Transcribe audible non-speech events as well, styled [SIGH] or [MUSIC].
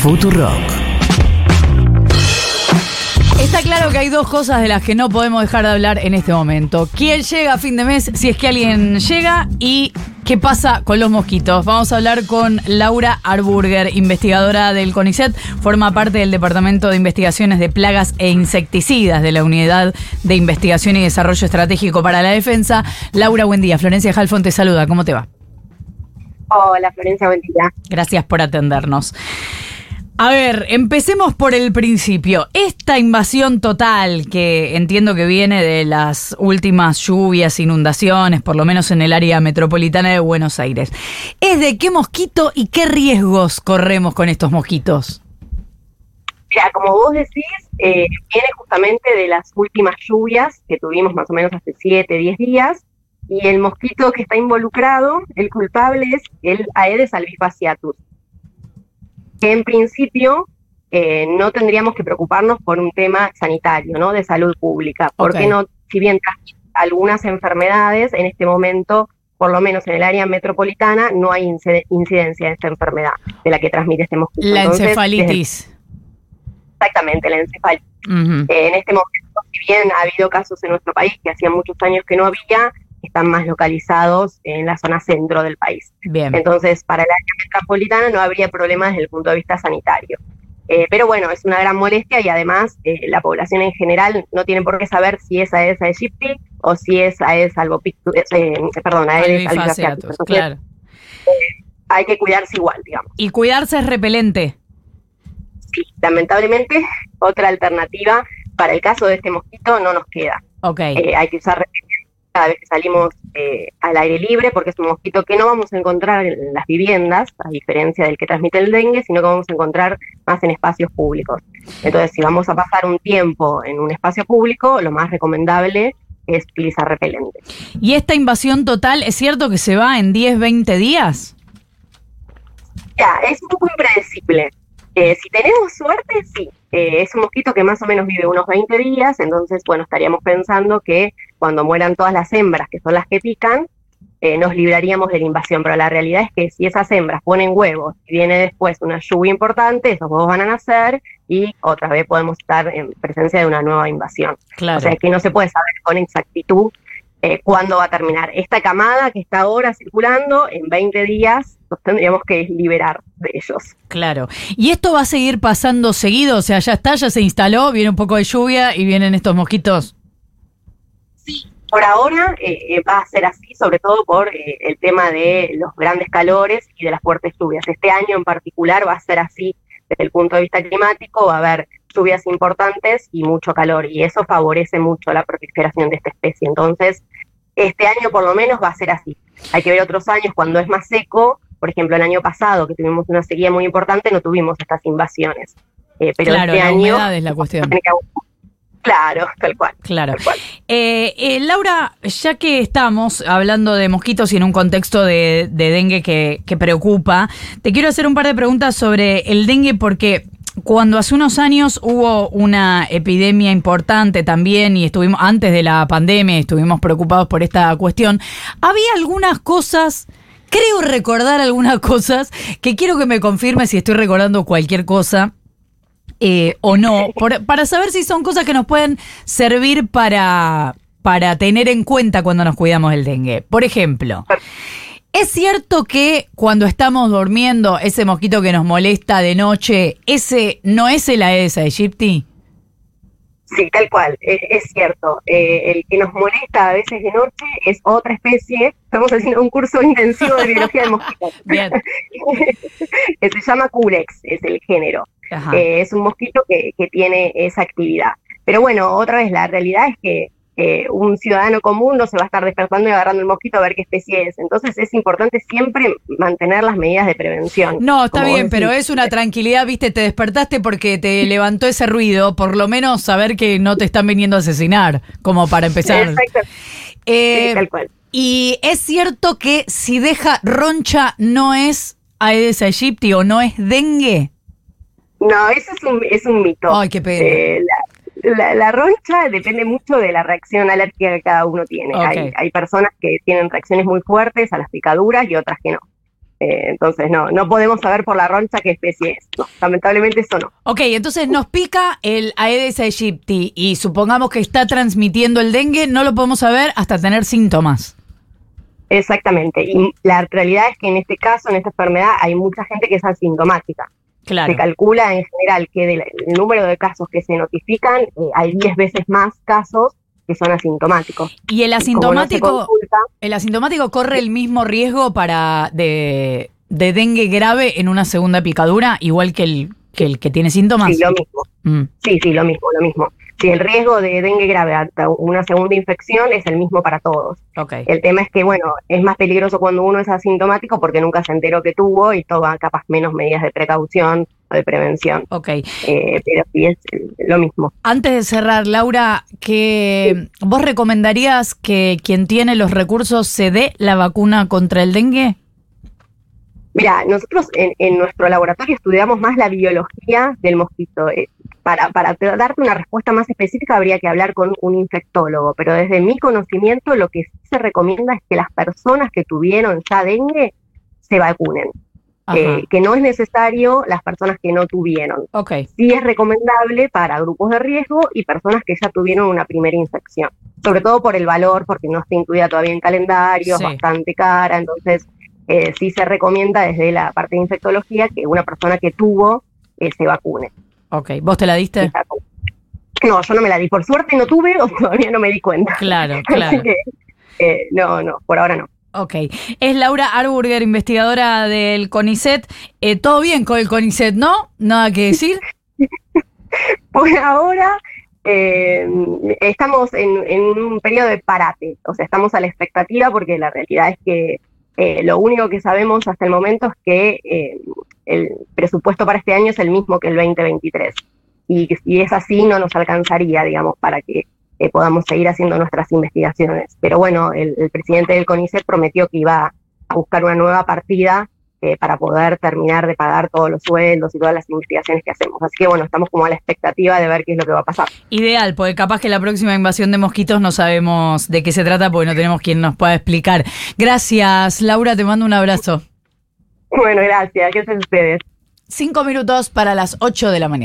Futurock. Está claro que hay dos cosas de las que no podemos dejar de hablar en este momento. ¿Quién llega a fin de mes? Si es que alguien llega y qué pasa con los mosquitos. Vamos a hablar con Laura Arburger, investigadora del CONICET, forma parte del Departamento de Investigaciones de Plagas e Insecticidas de la Unidad de Investigación y Desarrollo Estratégico para la Defensa. Laura, buen día. Florencia Halfon te saluda. ¿Cómo te va? Hola, Florencia, buen día. Gracias por atendernos. A ver, empecemos por el principio. Esta invasión total que entiendo que viene de las últimas lluvias, inundaciones, por lo menos en el área metropolitana de Buenos Aires, ¿es de qué mosquito y qué riesgos corremos con estos mosquitos? Mira, como vos decís, eh, viene justamente de las últimas lluvias que tuvimos más o menos hace 7, 10 días, y el mosquito que está involucrado, el culpable es el Aedes albifasciatus que en principio eh, no tendríamos que preocuparnos por un tema sanitario, ¿no? De salud pública, porque no, si bien algunas enfermedades en este momento, por lo menos en el área metropolitana, no hay incidencia de esta enfermedad de la que transmite este mosquito. La encefalitis. exactamente, la encefalitis. Eh, en este momento, si bien ha habido casos en nuestro país que hacía muchos años que no había, están más localizados en la zona centro del país. Bien. Entonces, para el área metropolitana no habría problemas desde el punto de vista sanitario. Eh, pero bueno, es una gran molestia y además eh, la población en general no tiene por qué saber si es Aedes aegypti o si es Aedes albopictus, eh, perdón, Aedes albopictus. Claro. hay que cuidarse igual, digamos. ¿Y cuidarse es repelente? Sí, lamentablemente otra alternativa para el caso de este mosquito no nos queda. Okay. hay que usar repelente cada vez que salimos eh, al aire libre, porque es un mosquito que no vamos a encontrar en las viviendas, a diferencia del que transmite el dengue, sino que vamos a encontrar más en espacios públicos. Entonces, si vamos a pasar un tiempo en un espacio público, lo más recomendable es utilizar repelente. ¿Y esta invasión total es cierto que se va en 10, 20 días? Ya, es un poco impredecible. Eh, si tenemos suerte, sí. Eh, es un mosquito que más o menos vive unos 20 días, entonces, bueno, estaríamos pensando que cuando mueran todas las hembras, que son las que pican, eh, nos libraríamos de la invasión. Pero la realidad es que si esas hembras ponen huevos y viene después una lluvia importante, esos huevos van a nacer y otra vez podemos estar en presencia de una nueva invasión. Claro. O sea, que no se puede saber con exactitud eh, cuándo va a terminar. Esta camada que está ahora circulando, en 20 días nos tendríamos que liberar de ellos. Claro. ¿Y esto va a seguir pasando seguido? O sea, ya está, ya se instaló, viene un poco de lluvia y vienen estos mosquitos. Por ahora eh, eh, va a ser así, sobre todo por eh, el tema de los grandes calores y de las fuertes lluvias. Este año en particular va a ser así desde el punto de vista climático, va a haber lluvias importantes y mucho calor, y eso favorece mucho la proliferación de esta especie. Entonces, este año por lo menos va a ser así. Hay que ver otros años cuando es más seco, por ejemplo, el año pasado, que tuvimos una sequía muy importante, no tuvimos estas invasiones. pero claro, este la año humedad es la cuestión. Claro, tal cual. Claro. Tal cual. Eh, eh, Laura, ya que estamos hablando de mosquitos y en un contexto de, de dengue que, que, preocupa, te quiero hacer un par de preguntas sobre el dengue porque cuando hace unos años hubo una epidemia importante también y estuvimos antes de la pandemia, estuvimos preocupados por esta cuestión, había algunas cosas creo recordar algunas cosas que quiero que me confirme si estoy recordando cualquier cosa eh, o no, por, para saber si son cosas que nos pueden servir para, para tener en cuenta cuando nos cuidamos del dengue. Por ejemplo, ¿es cierto que cuando estamos durmiendo, ese mosquito que nos molesta de noche, ese no es el Aedes aegypti? Sí, tal cual, es, es cierto. Eh, el que nos molesta a veces de noche es otra especie. Estamos haciendo un curso intensivo de biología de mosquitos. [LAUGHS] Bien. [LAUGHS] se llama Culex, es el género. Eh, es un mosquito que, que, tiene esa actividad. Pero bueno, otra vez, la realidad es que eh, un ciudadano común no se va a estar despertando y agarrando el mosquito a ver qué especie es. Entonces es importante siempre mantener las medidas de prevención. No, está bien, pero es una tranquilidad, viste, te despertaste porque te levantó ese ruido, por lo menos saber que no te están viniendo a asesinar, como para empezar. Exacto. Eh, sí, tal cual. Y es cierto que si deja roncha no es Aedes aegypti o no es dengue. No, eso es un, es un mito. Ay, qué pena. Eh, la, la, la, roncha depende mucho de la reacción alérgica que cada uno tiene. Okay. Hay, hay, personas que tienen reacciones muy fuertes a las picaduras y otras que no. Eh, entonces, no, no podemos saber por la roncha qué especie es. No, lamentablemente eso no. Ok, entonces nos pica el Aedes aegypti y supongamos que está transmitiendo el dengue, no lo podemos saber hasta tener síntomas. Exactamente. Y la realidad es que en este caso, en esta enfermedad, hay mucha gente que es asintomática. Claro. Se calcula en general que del el número de casos que se notifican, eh, hay 10 veces más casos que son asintomáticos. Y el no asintomático, consulta, el asintomático corre el mismo riesgo para de, de dengue grave en una segunda picadura, igual que el que, el que tiene síntomas. sí, lo mismo. Mm, Sí, sí, lo mismo, lo mismo. Si el riesgo de dengue grave hasta una segunda infección es el mismo para todos. ok. El tema es que, bueno, es más peligroso cuando uno es asintomático porque nunca se enteró que tuvo y toma capaz menos medidas de precaución o de prevención. Ok. Eh, pero sí es eh, lo mismo. Antes de cerrar, Laura, que vos recomendarías que quien tiene los recursos se dé la vacuna contra el dengue? Mira, nosotros en, en nuestro laboratorio estudiamos más la biología del mosquito. Para, para te- darte una respuesta más específica habría que hablar con un infectólogo, pero desde mi conocimiento lo que sí se recomienda es que las personas que tuvieron ya dengue se vacunen. Eh, que no es necesario las personas que no tuvieron. ok. Sí es recomendable para grupos de riesgo y personas que ya tuvieron una primera infección. Sobre todo por el valor, porque no está incluida todavía en calendario, Sí. es bastante cara, entonces eh, sí se recomienda desde la parte de infectología que una persona que tuvo eh, se vacune. Ok. ¿Vos te la diste? No, yo no me la di. Por suerte no tuve o todavía no me di cuenta. Claro, [LAUGHS] Así claro. que eh, no, no, por ahora no. Ok. Es Laura Arburger, investigadora del CONICET. Eh, Todo bien con el CONICET, ¿no? Nada que decir. [LAUGHS] Por ahora eh, estamos en, en un periodo de parate, o sea, estamos a la expectativa porque la realidad es que eh, lo único que sabemos hasta el momento es que eh, el presupuesto para este año es el mismo que el 2023 y si es así no nos alcanzaría, digamos, para que eh, podamos seguir haciendo nuestras investigaciones. Pero bueno, el, el presidente del CONICET prometió que iba a buscar una nueva partida eh, para poder terminar de pagar todos los sueldos y todas las investigaciones que hacemos. Así que bueno, estamos como a la expectativa de ver qué es lo que va a pasar. Ideal, porque capaz que la próxima invasión de mosquitos no sabemos de qué se trata porque no tenemos quien nos pueda explicar. Gracias, Laura, te mando un abrazo. Bueno, gracias. ¿Qué hacen ustedes? Cinco minutos para las ocho de la mañana.